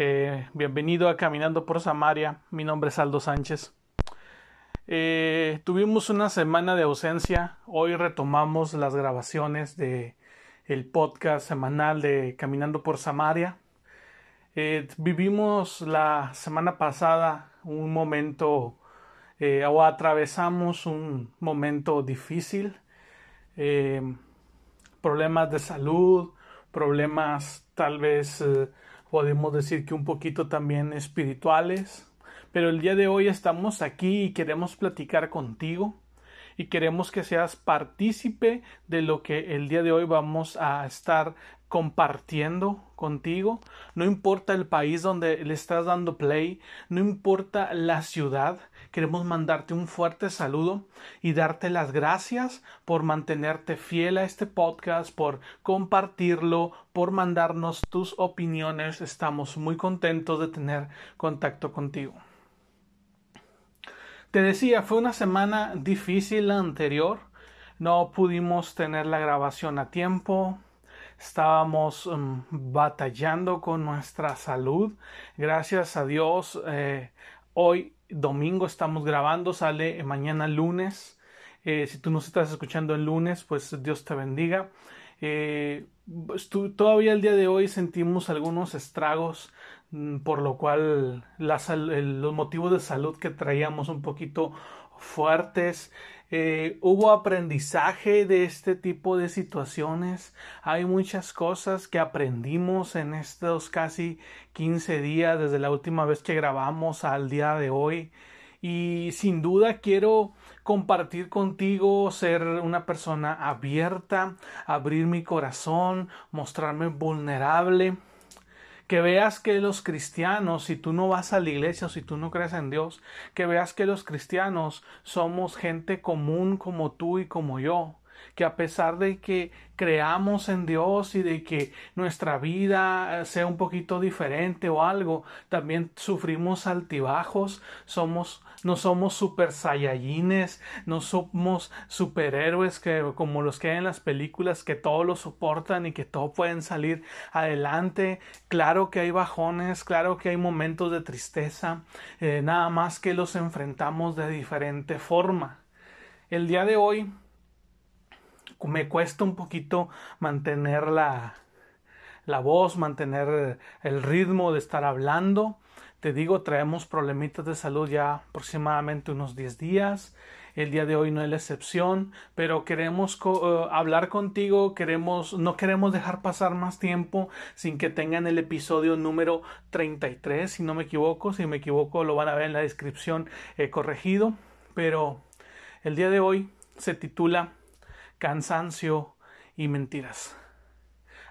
Eh, bienvenido a Caminando por Samaria. Mi nombre es Aldo Sánchez. Eh, tuvimos una semana de ausencia. Hoy retomamos las grabaciones de el podcast semanal de Caminando por Samaria. Eh, vivimos la semana pasada un momento o atravesamos un momento difícil. problemas de salud, problemas tal vez podemos decir que un poquito también espirituales, pero el día de hoy estamos aquí y queremos platicar contigo y queremos que seas partícipe de lo que el día de hoy vamos a estar compartiendo contigo. No importa el país donde le estás dando play, no importa la ciudad, queremos mandarte un fuerte saludo y darte las gracias por mantenerte fiel a este podcast, por compartirlo, por mandarnos tus opiniones. Estamos muy contentos de tener contacto contigo. Te decía, fue una semana difícil la anterior. No pudimos tener la grabación a tiempo, estábamos um, batallando con nuestra salud. Gracias a Dios, eh, hoy domingo estamos grabando, sale mañana lunes. Eh, si tú nos estás escuchando el lunes, pues Dios te bendiga. Eh, todavía el día de hoy sentimos algunos estragos, mm, por lo cual los motivos de salud que traíamos un poquito fuertes. Eh, hubo aprendizaje de este tipo de situaciones. Hay muchas cosas que aprendimos en estos casi 15 días desde la última vez que grabamos al día de hoy. Y sin duda quiero compartir contigo, ser una persona abierta, abrir mi corazón, mostrarme vulnerable que veas que los cristianos, si tú no vas a la iglesia o si tú no crees en Dios, que veas que los cristianos somos gente común como tú y como yo, que a pesar de que creamos en Dios y de que nuestra vida sea un poquito diferente o algo, también sufrimos altibajos, somos no somos super saiyajines, no somos superhéroes que como los que hay en las películas que todo lo soportan y que todo pueden salir adelante. Claro que hay bajones, claro que hay momentos de tristeza, eh, nada más que los enfrentamos de diferente forma. El día de hoy me cuesta un poquito mantener la, la voz, mantener el ritmo de estar hablando. Te digo, traemos problemitas de salud ya aproximadamente unos 10 días. El día de hoy no es la excepción, pero queremos eh, hablar contigo, queremos, no queremos dejar pasar más tiempo sin que tengan el episodio número 33, si no me equivoco, si me equivoco lo van a ver en la descripción eh, corregido, pero el día de hoy se titula Cansancio y Mentiras.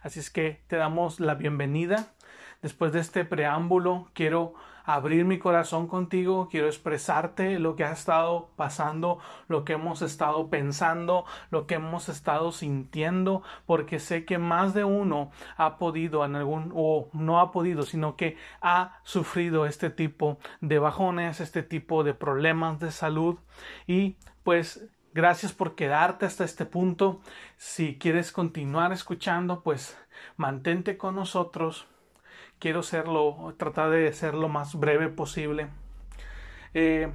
Así es que te damos la bienvenida Después de este preámbulo, quiero abrir mi corazón contigo, quiero expresarte lo que ha estado pasando, lo que hemos estado pensando, lo que hemos estado sintiendo, porque sé que más de uno ha podido en algún o no ha podido, sino que ha sufrido este tipo de bajones, este tipo de problemas de salud y pues Gracias por quedarte hasta este punto. Si quieres continuar escuchando, pues mantente con nosotros quiero serlo, tratar de ser lo más breve posible. Eh,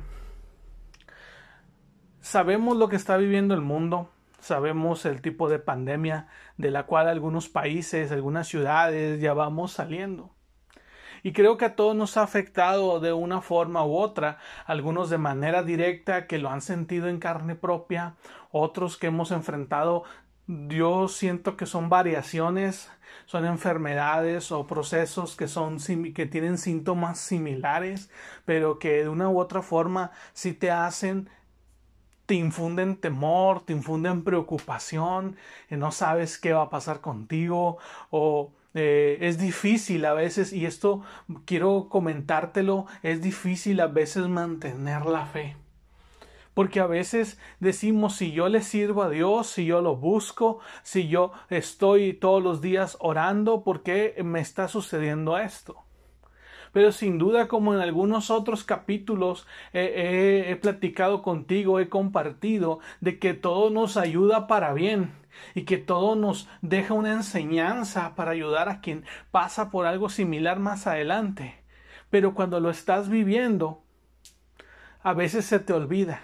sabemos lo que está viviendo el mundo, sabemos el tipo de pandemia de la cual algunos países, algunas ciudades ya vamos saliendo. Y creo que a todos nos ha afectado de una forma u otra, algunos de manera directa que lo han sentido en carne propia, otros que hemos enfrentado. Yo siento que son variaciones, son enfermedades o procesos que son que tienen síntomas similares, pero que de una u otra forma sí te hacen te infunden temor, te infunden preocupación, no sabes qué va a pasar contigo o Eh, es difícil a veces, y esto quiero comentártelo, es difícil a veces mantener la fe. Porque a veces decimos, si yo le sirvo a Dios, si yo lo busco, si yo estoy todos los días orando, ¿por qué me está sucediendo esto? Pero sin duda, como en algunos otros capítulos he platicado contigo, he compartido, de que todo nos ayuda para bien y que todo nos deja una enseñanza para ayudar a quien pasa por algo similar más adelante. Pero cuando lo estás viviendo, a veces se te olvida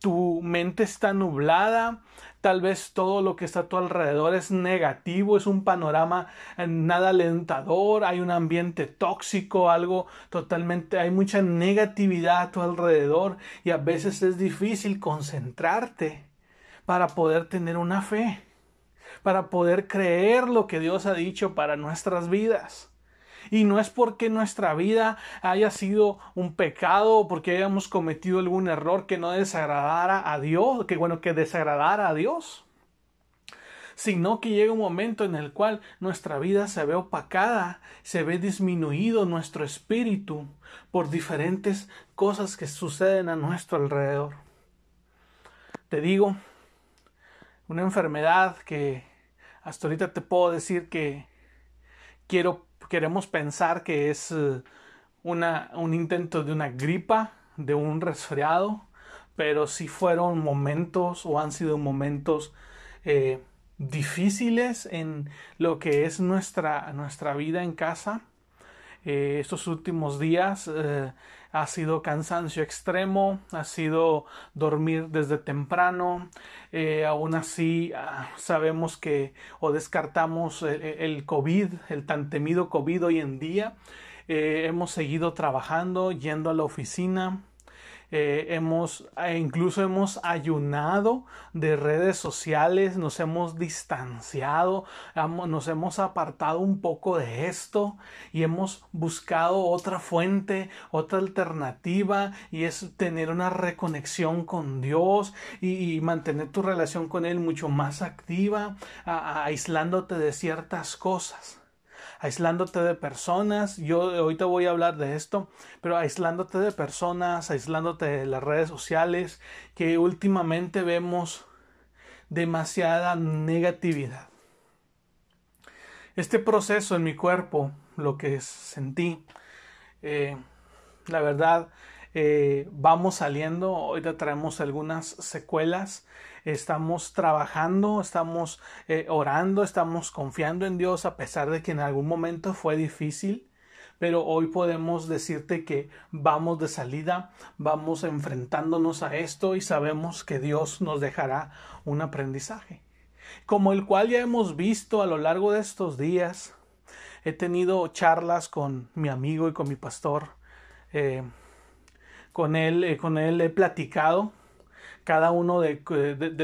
tu mente está nublada, tal vez todo lo que está a tu alrededor es negativo, es un panorama eh, nada alentador, hay un ambiente tóxico, algo totalmente, hay mucha negatividad a tu alrededor y a veces es difícil concentrarte para poder tener una fe, para poder creer lo que Dios ha dicho para nuestras vidas. Y no es porque nuestra vida haya sido un pecado o porque hayamos cometido algún error que no desagradara a Dios, que bueno, que desagradara a Dios sino que llega un momento en el cual nuestra vida se ve opacada, se ve disminuido nuestro espíritu por diferentes cosas que suceden a nuestro alrededor. Te digo, una enfermedad que hasta ahorita te puedo decir que quiero queremos pensar que es eh, una, un intento de una gripa, de un resfriado, pero si fueron momentos o han sido momentos eh, difíciles en lo que es nuestra, nuestra vida en casa. Eh, estos últimos días ha sido cansancio extremo, ha sido dormir desde temprano, eh, aún así ah, sabemos que o descartamos el, COVID, el tan temido COVID hoy en día, eh, hemos seguido trabajando, yendo a la oficina, eh, hemos e incluso hemos ayunado de redes sociales, nos hemos distanciado, nos hemos apartado un poco de esto y hemos buscado otra fuente, otra alternativa y es tener una reconexión con Dios y, mantener tu relación con Él mucho más activa, aislándote de ciertas cosas aislándote de personas. Yo ahorita voy a hablar de esto, pero aislándote de personas, aislándote de las redes sociales, que últimamente vemos demasiada negatividad. Este proceso en mi cuerpo, lo que sentí, eh, la verdad, eh, vamos saliendo, ahorita traemos algunas secuelas estamos trabajando, estamos eh, orando, estamos confiando en Dios a pesar de que en algún momento fue difícil. Pero hoy podemos decirte que vamos de salida, vamos enfrentándonos a esto y sabemos que Dios nos dejará un aprendizaje. Como el cual ya hemos visto a lo largo de estos días, he tenido charlas con mi amigo y con mi pastor. Eh, con él, eh, con él he platicado cada uno de,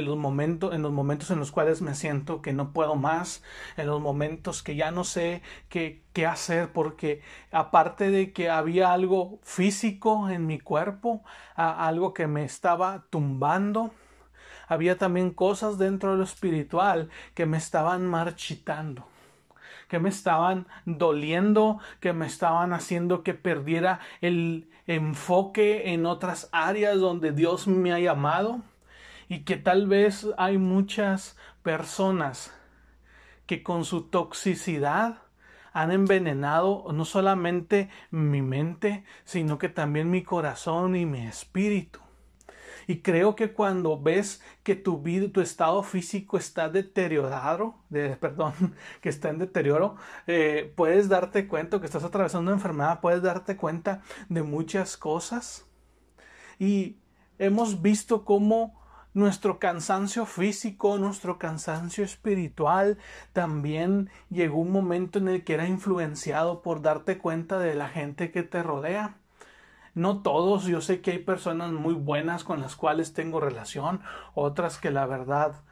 los momentos, en los momentos en los cuales me siento que no puedo más, en los momentos que ya no sé qué, qué hacer, porque aparte de que había algo físico en mi cuerpo, algo que me estaba tumbando, había también cosas dentro de lo espiritual que me estaban marchitando que me estaban doliendo, que me estaban haciendo que perdiera el enfoque en otras áreas donde Dios me ha llamado y que tal vez hay muchas personas que con su toxicidad han envenenado no solamente mi mente, sino que también mi corazón y mi espíritu. Y creo que cuando ves que tu vida, tu estado físico está deteriorado, de, perdón, que está en deterioro, eh, puedes darte cuenta que estás atravesando una enfermedad, puedes darte cuenta de muchas cosas. Y hemos visto cómo nuestro cansancio físico, nuestro cansancio espiritual, también llegó un momento en el que era influenciado por darte cuenta de la gente que te rodea. No todos, yo sé que hay personas muy buenas con las cuales tengo relación, otras que la verdad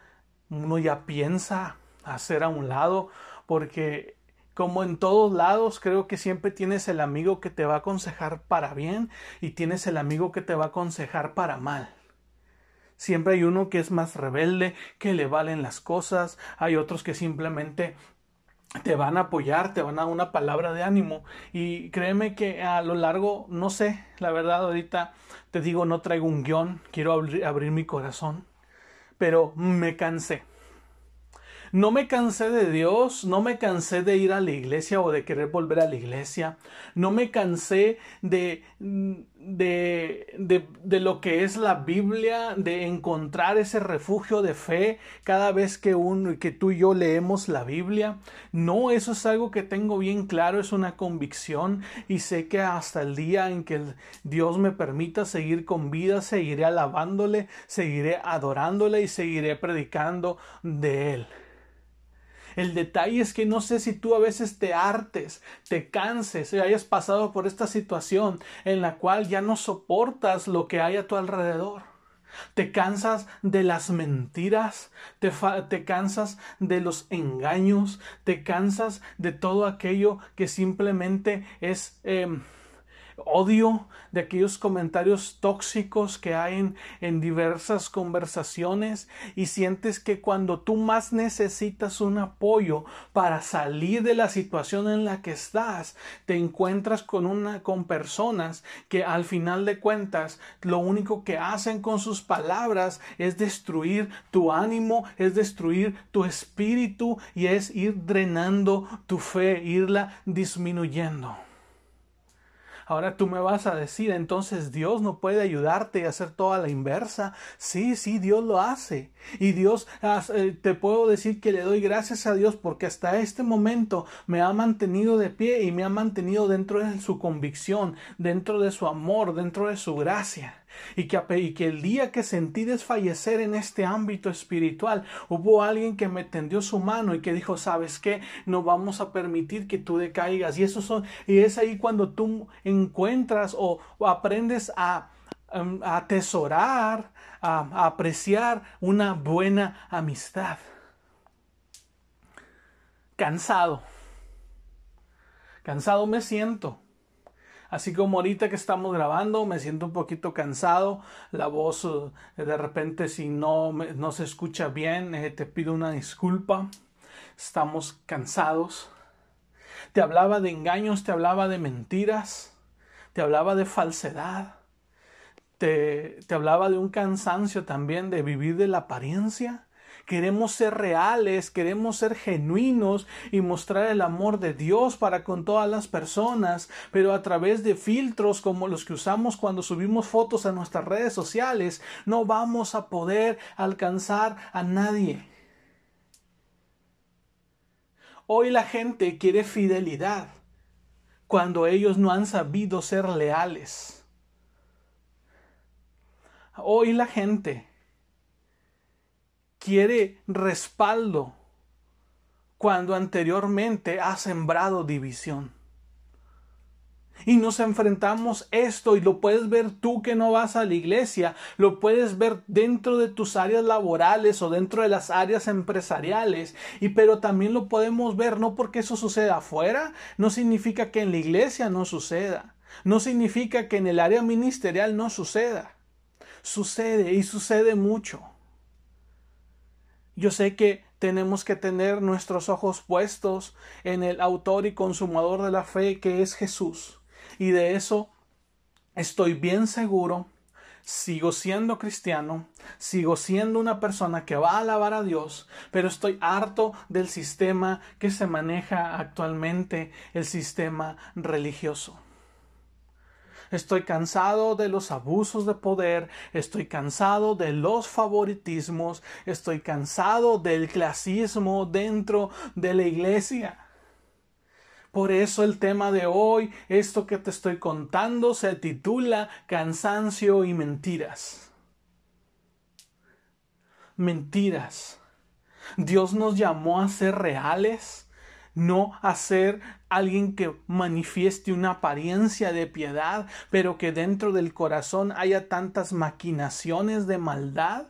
uno ya piensa hacer a un lado, porque como en todos lados, creo que siempre tienes el amigo que te va a aconsejar para bien y tienes el amigo que te va a aconsejar para mal. Siempre hay uno que es más rebelde, que le valen las cosas, hay otros que simplemente te van a apoyar, te van a dar una palabra de ánimo. Y créeme que a lo largo, no sé, la verdad ahorita te digo, no traigo un guion, quiero abrir, mi corazón, pero me cansé. No me cansé de Dios, no me cansé de ir a la iglesia o de querer volver a la iglesia, no me cansé de, de, de, lo que es la Biblia, de encontrar ese refugio de fe cada vez que, un, que tú y yo leemos la Biblia. No, eso es algo que tengo bien claro, es una convicción y sé que hasta el día en que Dios me permita seguir con vida, seguiré alabándole, seguiré adorándole y seguiré predicando de Él. El detalle es que no sé si tú a veces te hartes, te canses y hayas pasado por esta situación en la cual ya no soportas lo que hay a tu alrededor. Te cansas de las mentiras, te, te, cansas de los engaños, te cansas de todo aquello que simplemente es em, odio, de aquellos comentarios tóxicos que hay en, diversas conversaciones y sientes que cuando tú más necesitas un apoyo para salir de la situación en la que estás, te encuentras con una con personas que al final de cuentas lo único que hacen con sus palabras es destruir tu ánimo, es destruir tu espíritu y es ir drenando tu fe, irla disminuyendo. Ahora tú me vas a decir, entonces Dios no puede ayudarte a hacer toda la inversa. Sí, sí, Dios lo hace. Y Dios, eh, te puedo decir que le doy gracias a Dios porque hasta este momento me ha mantenido de pie y me ha mantenido dentro de su convicción, dentro de su amor, dentro de su gracia y que, que el día que sentí desfallecer en este ámbito espiritual, hubo alguien que me tendió su mano y que dijo, sabes qué, no vamos a permitir que tú decaigas. Y eso son, y es ahí cuando tú encuentras o, aprendes a, um, a atesorar, a apreciar una buena amistad. Cansado. Cansado me siento Así como ahorita que estamos grabando, me siento un poquito cansado. La voz eh, de repente si no, no se escucha bien, eh, te pido una disculpa. Estamos cansados. Te hablaba de engaños, te hablaba de mentiras, te hablaba de falsedad. Te, hablaba de un cansancio también de vivir de la apariencia Queremos ser reales, queremos ser genuinos y mostrar el amor de Dios para con todas las personas, pero a través de filtros como los que usamos cuando subimos fotos a nuestras redes sociales, no vamos a poder alcanzar a nadie. Hoy la gente quiere fidelidad cuando ellos no han sabido ser leales. Hoy la gente quiere respaldo cuando anteriormente ha sembrado división. Y nos enfrentamos esto y lo puedes ver tú que no vas a la iglesia, lo puedes ver dentro de tus áreas laborales o dentro de las áreas empresariales, y pero también lo podemos ver no porque eso suceda afuera, no significa que en la iglesia no suceda, no significa que en el área ministerial no suceda. Sucede y sucede mucho. Yo sé que tenemos que tener nuestros ojos puestos en el autor y consumador de la fe que es Jesús. Y de eso estoy bien seguro. Sigo siendo cristiano, sigo siendo una persona que va a alabar a Dios, pero estoy harto del sistema que se maneja actualmente, el sistema religioso. Estoy cansado de los abusos de poder, estoy cansado de los favoritismos, estoy cansado del clasismo dentro de la iglesia. Por eso el tema de hoy, esto que te estoy contando, se titula Cansancio y Mentiras. Mentiras. Dios nos llamó a ser reales no hacer alguien que manifieste una apariencia de piedad, pero que dentro del corazón haya tantas maquinaciones de maldad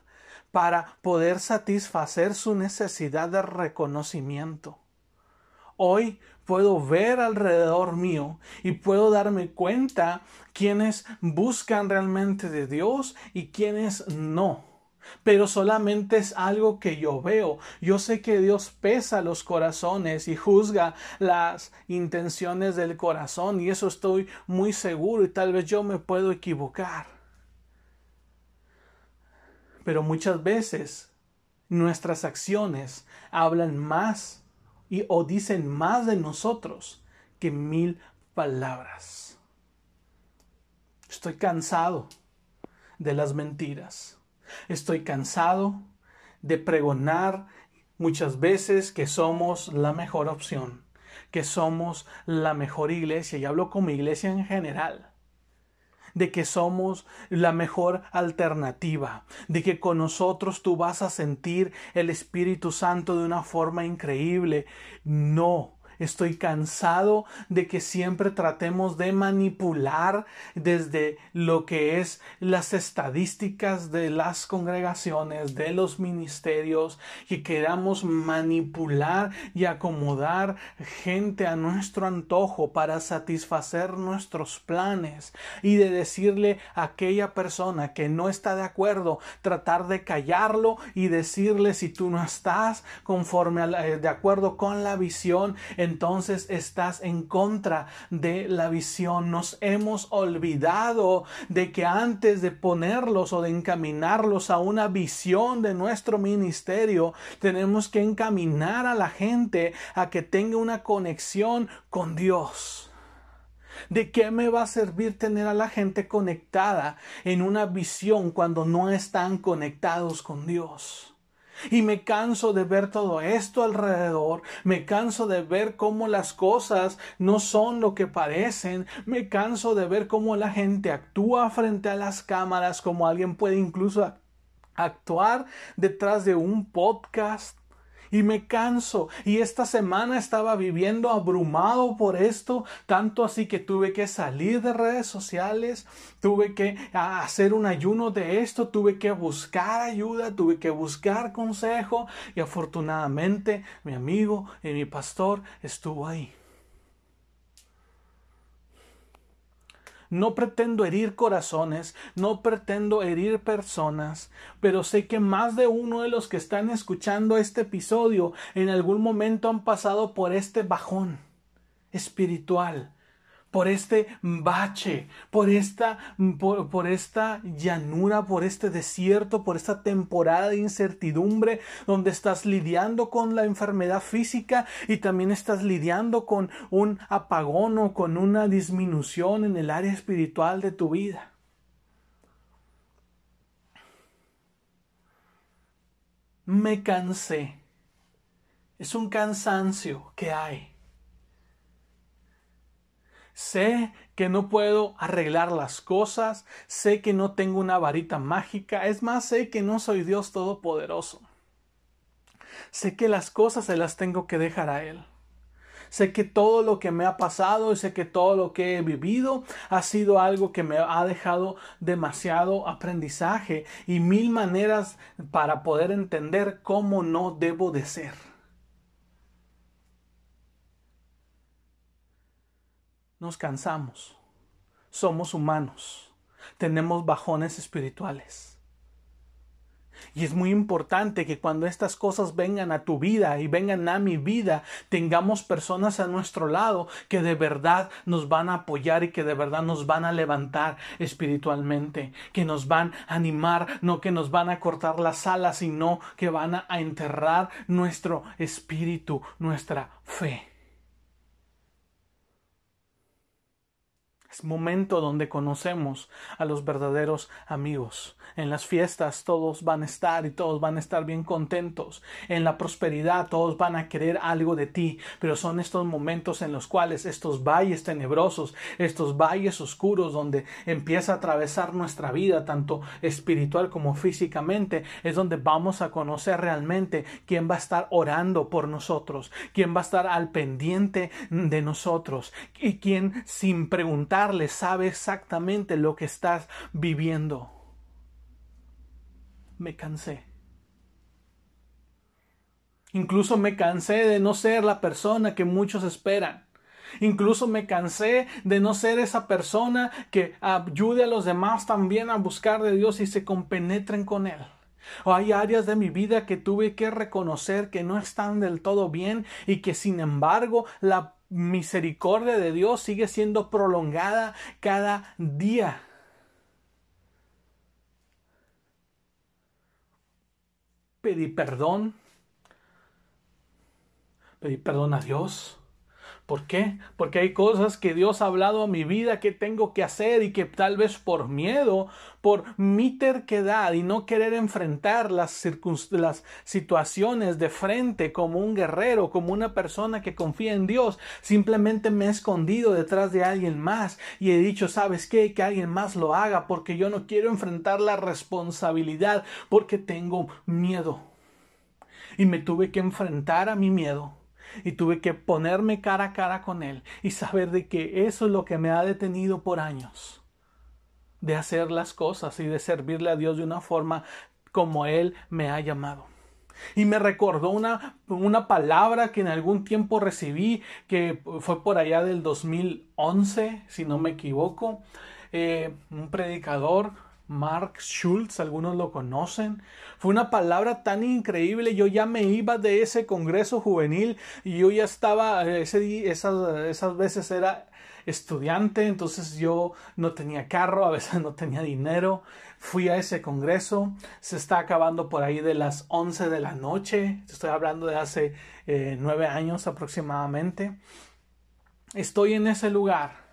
para poder satisfacer su necesidad de reconocimiento. Hoy puedo ver alrededor mío y puedo darme cuenta quienes buscan realmente de Dios y quienes no pero solamente es algo que yo veo. Yo sé que Dios pesa los corazones y juzga las intenciones del corazón y eso estoy muy seguro y tal vez yo me puedo equivocar. Pero muchas veces nuestras acciones hablan más y o dicen más de nosotros que mil palabras. Estoy cansado de las mentiras. Estoy cansado de pregonar muchas veces que somos la mejor opción, que somos la mejor iglesia, y hablo como iglesia en general de que somos la mejor alternativa, de que con nosotros tú vas a sentir el Espíritu Santo de una forma increíble. No, Estoy cansado de que siempre tratemos de manipular desde lo que es las estadísticas de las congregaciones, de los ministerios, y queramos manipular y acomodar gente a nuestro antojo para satisfacer nuestros planes y de decirle a aquella persona que no está de acuerdo, tratar de callarlo y decirle si tú no estás conforme eh, de acuerdo con la visión, entonces estás en contra de la visión. Nos hemos olvidado de que antes de ponerlos o de encaminarlos a una visión de nuestro ministerio, tenemos que encaminar a la gente a que tenga una conexión con Dios. ¿De qué me va a servir tener a la gente conectada en una visión cuando no están conectados con Dios? Y me canso de ver todo esto alrededor, me canso de ver cómo las cosas no son lo que parecen, me canso de ver cómo la gente actúa frente a las cámaras, como alguien puede incluso actuar detrás de un podcast y me canso. Y esta semana estaba viviendo abrumado por esto, tanto así que tuve que salir de redes sociales, tuve que hacer un ayuno de esto, tuve que buscar ayuda, tuve que buscar consejo y afortunadamente mi amigo y mi pastor estuvo ahí. No pretendo herir corazones, no pretendo herir personas, pero sé que más de uno de los que están escuchando este episodio en algún momento han pasado por este bajón espiritual por este bache, por esta, por, esta llanura, por este desierto, por esta temporada de incertidumbre donde estás lidiando con la enfermedad física y también estás lidiando con un apagón o con una disminución en el área espiritual de tu vida. Me cansé. Es un cansancio que hay Sé que no puedo arreglar las cosas, sé que no tengo una varita mágica, es más, sé que no soy Dios Todopoderoso. Sé que las cosas se las tengo que dejar a Él. Sé que todo lo que me ha pasado y sé que todo lo que he vivido ha sido algo que me ha dejado demasiado aprendizaje y mil maneras para poder entender cómo no debo de ser. Nos cansamos, somos humanos, tenemos bajones espirituales. Y es muy importante que cuando estas cosas vengan a tu vida y vengan a mi vida, tengamos personas a nuestro lado que de verdad nos van a apoyar y que de verdad nos van a levantar espiritualmente, que nos van a animar, no que nos van a cortar las alas, sino que van a enterrar nuestro espíritu, nuestra fe. Es momento donde conocemos a los verdaderos amigos. En las fiestas todos van a estar y todos van a estar bien contentos. En la prosperidad todos van a querer algo de ti. Pero son estos momentos en los cuales estos valles tenebrosos, estos valles oscuros donde empieza a atravesar nuestra vida, tanto espiritual como físicamente, es donde vamos a conocer realmente quién va a estar orando por nosotros, quién va a estar al pendiente de nosotros y quién sin preguntar sabe exactamente lo que estás viviendo. Me cansé. Incluso me cansé de no ser la persona que muchos esperan. Incluso me cansé de no ser esa persona que ayude a los demás también a buscar de Dios y se compenetren con Él. Hay áreas de mi vida que tuve que reconocer que no están del todo bien y que sin embargo la misericordia de Dios sigue siendo prolongada cada día. Pedí perdón. Pedí perdón a Dios. ¿Por qué? Porque hay cosas que Dios ha hablado a mi vida que tengo que hacer y que tal vez por miedo, por mi terquedad y no querer enfrentar las, las situaciones de frente como un guerrero, como una persona que confía en Dios, simplemente me he escondido detrás de alguien más y he dicho, ¿sabes qué? Que alguien más lo haga porque yo no quiero enfrentar la responsabilidad porque tengo miedo. Y me tuve que enfrentar a mi miedo y tuve que ponerme cara a cara con Él y saber de que eso es lo que me ha detenido por años de hacer las cosas y de servirle a Dios de una forma como Él me ha llamado. Y me recordó una, una palabra que en algún tiempo recibí, que fue por allá del 2011, si no me equivoco. Eh, un predicador Mark Schultz, algunos lo conocen. Fue una palabra tan increíble. Yo ya me iba de ese congreso juvenil y yo ya estaba, ese, esas, esas veces era estudiante, entonces yo no tenía carro, a veces no tenía dinero. Fui a ese congreso, se está acabando por ahí de las 11 de la noche, estoy hablando de hace eh, nueve años aproximadamente. Estoy en ese lugar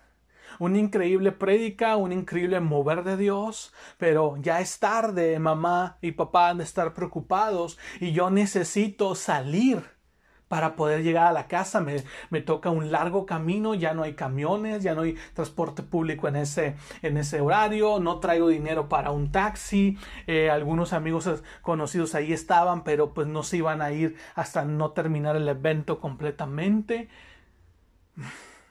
una increíble prédica, un increíble mover de Dios, pero ya es tarde, mamá y papá han de estar preocupados y yo necesito salir para poder llegar a la casa. Me, me, toca un largo camino, ya no hay camiones, ya no hay transporte público en ese, en ese horario, no traigo dinero para un taxi. Eh, algunos amigos conocidos ahí estaban, pero pues no se iban a ir hasta no terminar el evento completamente.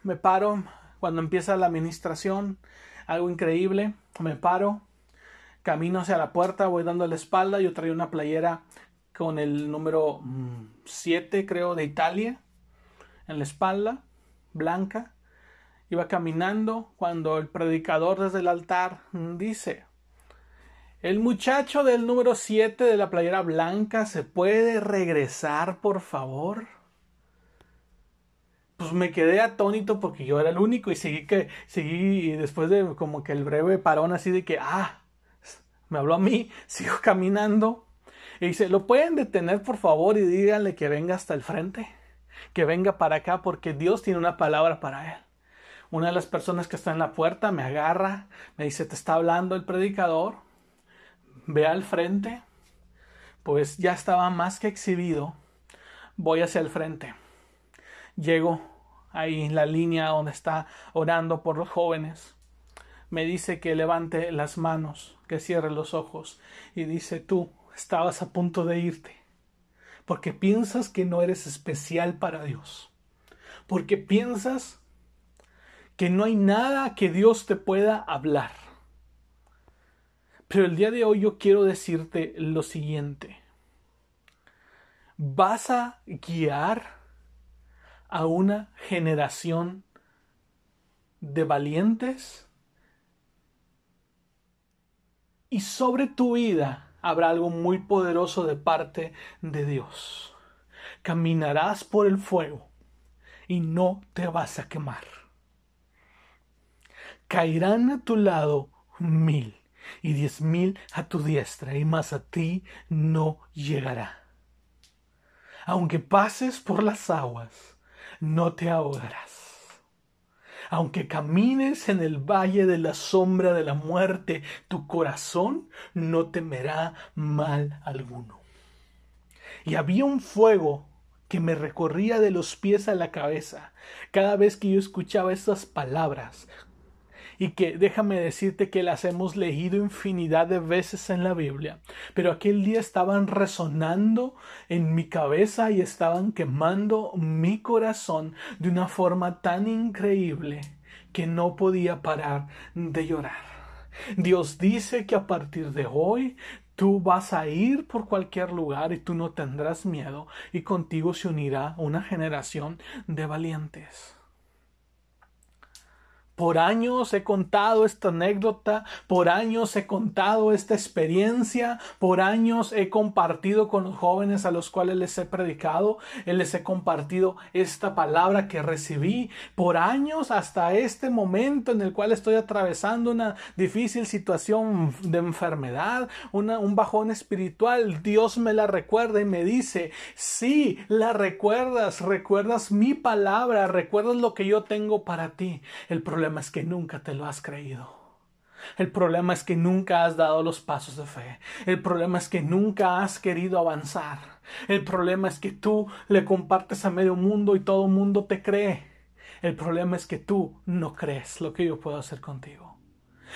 Me paro, cuando empieza la administración, algo increíble, me paro, camino hacia la puerta, voy dando la espalda, yo traía una playera con el número 7, mm, creo, de Italia, en la espalda, blanca. Iba caminando cuando el predicador desde el altar dice, el muchacho del número 7 de la playera blanca se puede regresar, por favor pues me quedé atónito porque yo era el único y seguí que seguí después de como que el breve parón así de que ah me habló a mí sigo caminando y dice lo pueden detener por favor y díganle que venga hasta el frente que venga para acá porque Dios tiene una palabra para él una de las personas que está en la puerta me agarra me dice te está hablando el predicador ve al frente pues ya estaba más que exhibido voy hacia el frente llego ahí en la línea donde está orando por los jóvenes. Me dice que levante las manos, que cierre los ojos y dice tú estabas a punto de irte porque piensas que no eres especial para Dios, porque piensas que no hay nada que Dios te pueda hablar. Pero el día de hoy yo quiero decirte lo siguiente. Vas a guiar a una generación de valientes y sobre tu vida habrá algo muy poderoso de parte de Dios. Caminarás por el fuego y no te vas a quemar. Caerán a tu lado mil y diez mil a tu diestra y más a ti no llegará. Aunque pases por las aguas, no te ahogarás. Aunque camines en el valle de la sombra de la muerte, tu corazón no temerá mal alguno. Y había un fuego que me recorría de los pies a la cabeza cada vez que yo escuchaba estas palabras y que déjame decirte que las hemos leído infinidad de veces en la Biblia, pero aquel día estaban resonando en mi cabeza y estaban quemando mi corazón de una forma tan increíble que no podía parar de llorar. Dios dice que a partir de hoy Tú vas a ir por cualquier lugar y tú no tendrás miedo y contigo se unirá una generación de valientes. Por años he contado esta anécdota, por años he contado esta experiencia, por años he compartido con los jóvenes a los cuales les he predicado, les he compartido esta palabra que recibí, por años hasta este momento en el cual estoy atravesando una difícil situación de enfermedad, un bajón espiritual, Dios me la recuerda y me dice, sí, la recuerdas, recuerdas mi palabra, recuerdas lo que yo tengo para ti. El problema es que nunca te lo has creído. El problema es que nunca has dado los pasos de fe. El problema es que nunca has querido avanzar. El problema es que tú le compartes a medio mundo y todo mundo te cree. El problema es que tú no crees lo que yo puedo hacer contigo.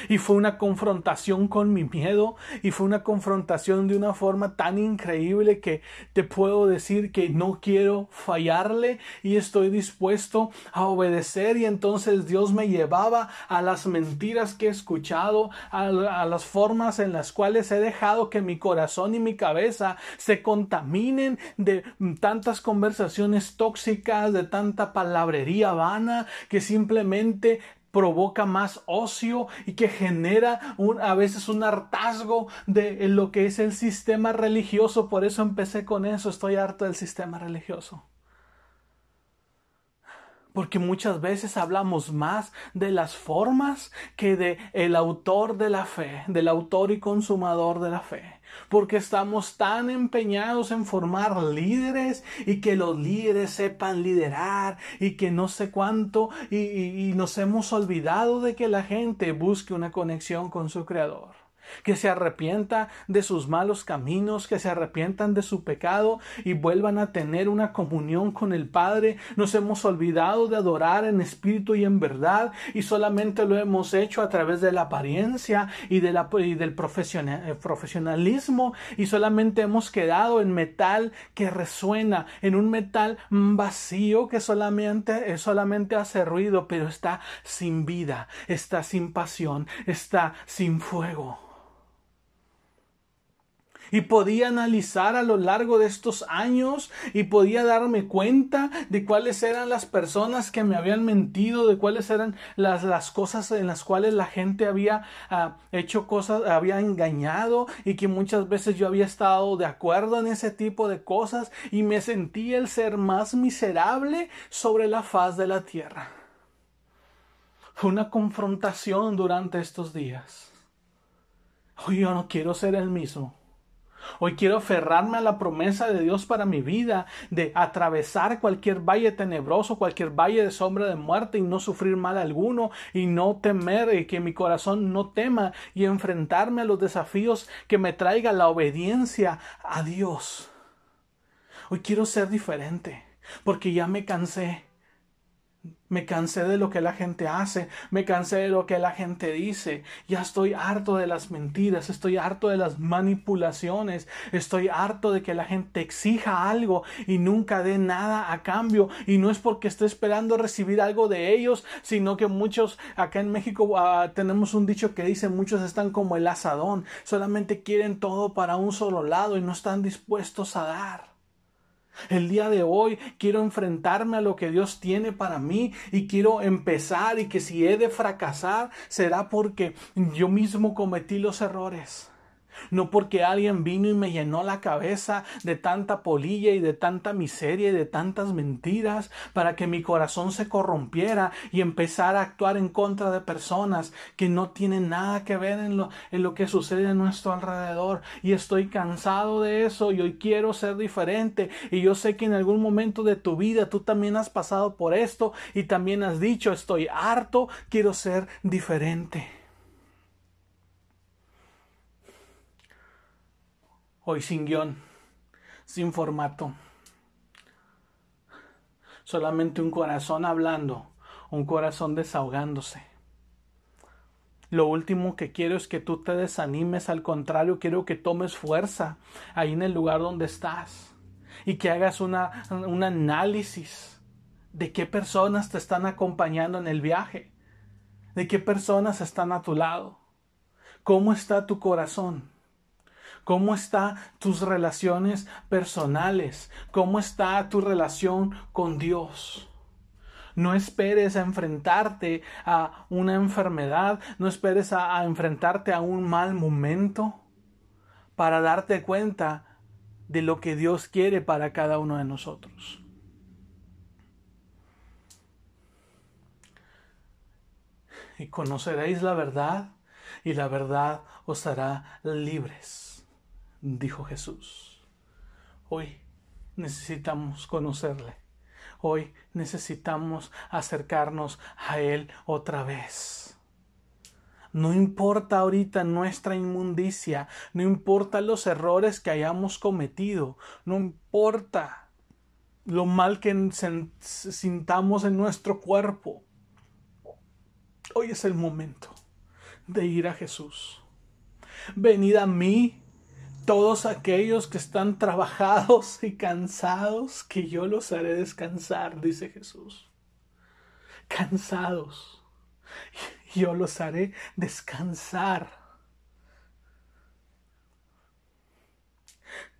Y fue una confrontación con mi miedo y fue una confrontación de una forma tan increíble que te puedo decir que no quiero fallarle y estoy dispuesto a obedecer y entonces Dios me llevaba a las mentiras que he escuchado, a, las formas en las cuales he dejado que mi corazón y mi cabeza se contaminen de tantas conversaciones tóxicas, de tanta palabrería vana que simplemente provoca más ocio y que genera a veces un hartazgo de lo que es el sistema religioso. Por eso empecé con eso, estoy harto del sistema religioso. Porque muchas veces hablamos más de las formas que de el autor de la fe, del autor y consumador de la fe porque estamos tan empeñados en formar líderes y que los líderes sepan liderar y que no sé cuánto y, y nos hemos olvidado de que la gente busque una conexión con su creador que se arrepienta de sus malos caminos, que se arrepientan de su pecado y vuelvan a tener una comunión con el Padre. Nos hemos olvidado de adorar en espíritu y en verdad y solamente lo hemos hecho a través de la apariencia y, del eh, profesionalismo y solamente hemos quedado en metal que resuena, en un metal vacío que solamente, eh, solamente hace ruido, pero está sin vida, está sin pasión, está sin fuego y podía analizar a lo largo de estos años y podía darme cuenta de cuáles eran las personas que me habían mentido, de cuáles eran las, las cosas en las cuales la gente había ah, hecho cosas, había engañado y que muchas veces yo había estado de acuerdo en ese tipo de cosas y me sentí el ser más miserable sobre la faz de la tierra. Fue una confrontación durante estos días. Hoy yo no quiero ser el mismo. Hoy quiero aferrarme a la promesa de Dios para mi vida, de atravesar cualquier valle tenebroso, cualquier valle de sombra de muerte y no sufrir mal alguno y no temer y que mi corazón no tema y enfrentarme a los desafíos que me traiga la obediencia a Dios. Hoy quiero ser diferente porque ya me cansé me cansé de lo que la gente hace, me cansé de lo que la gente dice, ya estoy harto de las mentiras, estoy harto de las manipulaciones, estoy harto de que la gente exija algo y nunca dé nada a cambio y no es porque esté esperando recibir algo de ellos, sino que muchos acá en México ah, tenemos un dicho que dice muchos están como el asadón, solamente quieren todo para un solo lado y no están dispuestos a dar. El día de hoy quiero enfrentarme a lo que Dios tiene para mí y quiero empezar y que si he de fracasar será porque yo mismo cometí los errores no porque alguien vino y me llenó la cabeza de tanta polilla y de tanta miseria y de tantas mentiras para que mi corazón se corrompiera y empezara a actuar en contra de personas que no tienen nada que ver en lo, en lo que sucede a nuestro alrededor. Y estoy cansado de eso y hoy quiero ser diferente. Y yo sé que en algún momento de tu vida tú también has pasado por esto y también has dicho estoy harto, quiero ser diferente. Hoy sin guion, sin formato. Solamente un corazón hablando, un corazón desahogándose. Lo último que quiero es que tú te desanimes, al contrario, quiero que tomes fuerza ahí en el lugar donde estás y que hagas una, un análisis de qué personas te están acompañando en el viaje, de qué personas están a tu lado, cómo está tu corazón. ¿Cómo están tus relaciones personales? ¿Cómo está tu relación con Dios? No esperes a enfrentarte a una enfermedad, no esperes a, a enfrentarte a un mal momento para darte cuenta de lo que Dios quiere para cada uno de nosotros. Y conoceréis la verdad y la verdad os hará libres, dijo Jesús. Hoy necesitamos conocerle. Hoy necesitamos acercarnos a Él otra vez. No importa ahorita nuestra inmundicia, no importa los errores que hayamos cometido, no importa lo mal que sintamos en nuestro cuerpo. Hoy es el momento de ir a Jesús. Venid a mí, todos aquellos que están trabajados y cansados, que yo los haré descansar, dice Jesús. Cansados yo los haré descansar.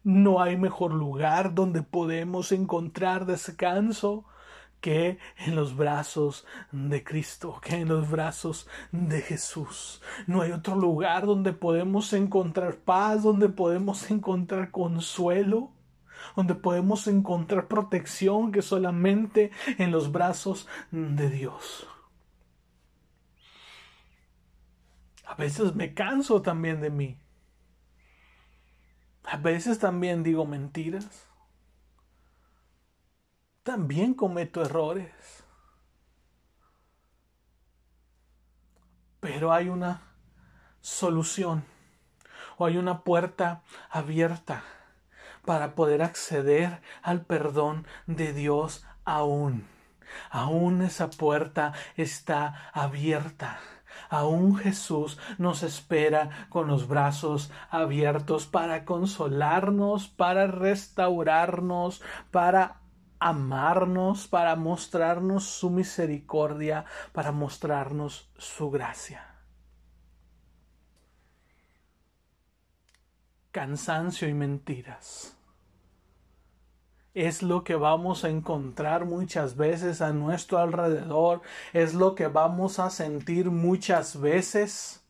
No hay mejor lugar donde podemos encontrar descanso que en los brazos de Cristo, que en los brazos de Jesús. No hay otro lugar donde podemos encontrar paz, donde podemos encontrar consuelo, donde podemos encontrar protección que solamente en los brazos de Dios. A veces me canso también de mí. A veces también digo mentiras. También cometo errores. Pero hay una solución o hay una puerta abierta para poder acceder al perdón de Dios aún. Aún esa puerta está abierta. Aún Jesús nos espera con los brazos abiertos para consolarnos, para restaurarnos, para amarnos, para mostrarnos su misericordia, para mostrarnos su gracia. Cansancio y mentiras es lo que vamos a encontrar muchas veces a nuestro alrededor, es lo que vamos a sentir muchas veces,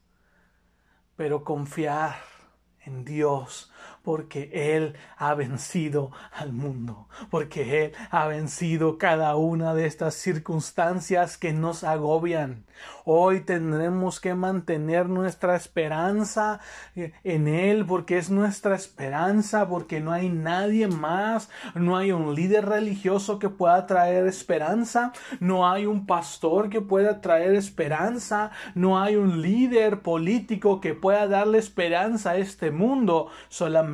pero confiar en Dios, porque Él ha vencido al mundo, porque Él ha vencido cada una de estas circunstancias que nos agobian. Hoy tendremos que mantener nuestra esperanza en Él, porque es nuestra esperanza, porque no hay nadie más, no hay un líder religioso que pueda traer esperanza, no hay un pastor que pueda traer esperanza, no hay un líder político que pueda darle esperanza a este mundo, solamente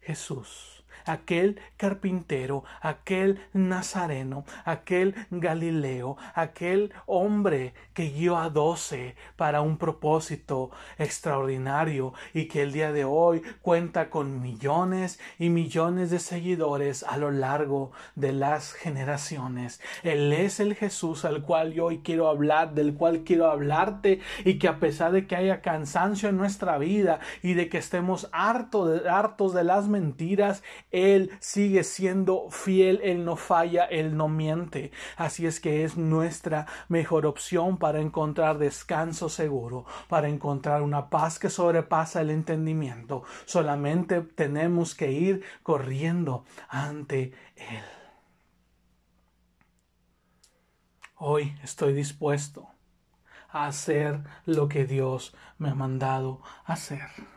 Jesús aquel carpintero, aquel nazareno, aquel Galileo, aquel hombre que guió a doce para un propósito extraordinario y que el día de hoy cuenta con millones y millones de seguidores a lo largo de las generaciones. Él es el Jesús al cual yo hoy quiero hablar, del cual quiero hablarte y que a pesar de que haya cansancio en nuestra vida y de que estemos hartos de, hartos de las mentiras, él sigue siendo fiel, Él no falla, Él no miente. Así es que es nuestra mejor opción para encontrar descanso seguro, para encontrar una paz que sobrepasa el entendimiento. Solamente tenemos que ir corriendo ante Él. Hoy estoy dispuesto a hacer lo que Dios me ha mandado hacer.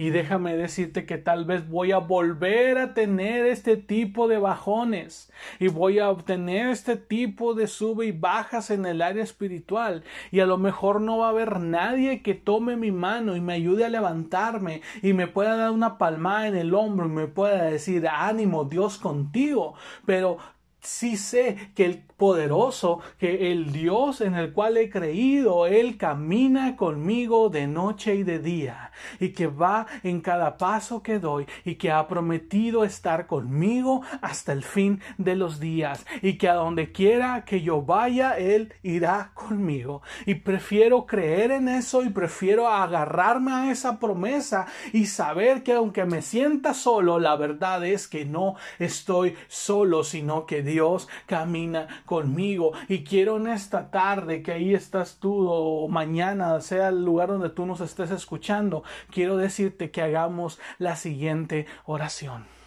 Y déjame decirte que tal vez voy a volver a tener este tipo de bajones y voy a obtener este tipo de sube y bajas en el área espiritual. Y a lo mejor no va a haber nadie que tome mi mano y me ayude a levantarme y me pueda dar una palmada en el hombro y me pueda decir ánimo Dios contigo. Pero sí sé que el poderoso, que el Dios en el cual he creído, Él camina conmigo de noche y de día, y que va en cada paso que doy, y que ha prometido estar conmigo hasta el fin de los días, y que a donde quiera que yo vaya, Él irá conmigo. Y prefiero creer en eso y prefiero agarrarme a esa promesa y saber que aunque me sienta solo, la verdad es que no estoy solo, sino que Dios camina conmigo. Y quiero en esta tarde que ahí estás tú o mañana, sea el lugar donde tú nos estés escuchando, quiero decirte que hagamos la siguiente oración.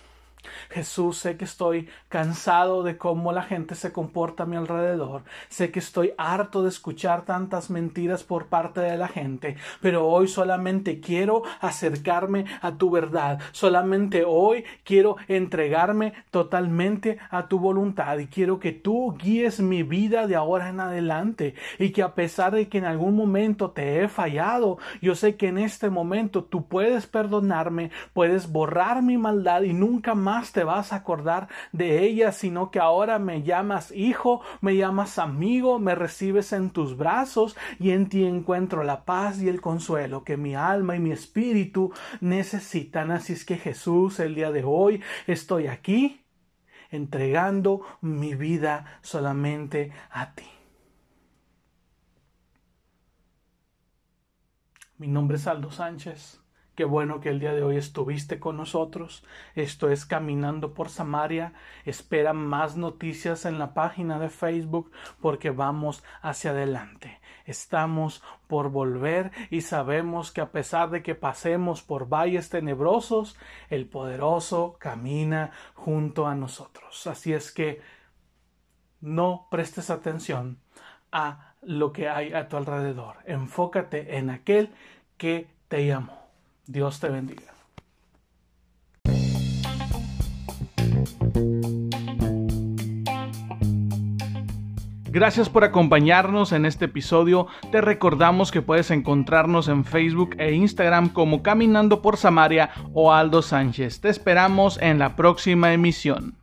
Jesús, sé que estoy cansado de cómo la gente se comporta a mi alrededor. Sé que estoy harto de escuchar tantas mentiras por parte de la gente, pero hoy solamente quiero acercarme a tu verdad. Solamente hoy quiero entregarme totalmente a tu voluntad y quiero que tú guíes mi vida de ahora en adelante y que a pesar de que en algún momento te he fallado, yo sé que en este momento tú puedes perdonarme, puedes borrar mi maldad y nunca más te vas a acordar de ella, sino que ahora me llamas hijo, me llamas amigo, me recibes en tus brazos y en ti encuentro la paz y el consuelo que mi alma y mi espíritu necesitan. Así es que Jesús, el día de hoy estoy aquí entregando mi vida solamente a ti. Mi nombre es Aldo Sánchez. Qué bueno que el día de hoy estuviste con nosotros. Esto es Caminando por Samaria. Espera más noticias en la página de Facebook porque vamos hacia adelante. Estamos por volver y sabemos que a pesar de que pasemos por valles tenebrosos, el poderoso camina junto a nosotros. Así es que no prestes atención a lo que hay a tu alrededor. Enfócate en aquel que te llamó. Dios te bendiga. Gracias por acompañarnos en este episodio. Te recordamos que puedes encontrarnos en Facebook e Instagram como Caminando por Samaria o Aldo Sánchez. Te esperamos en la próxima emisión.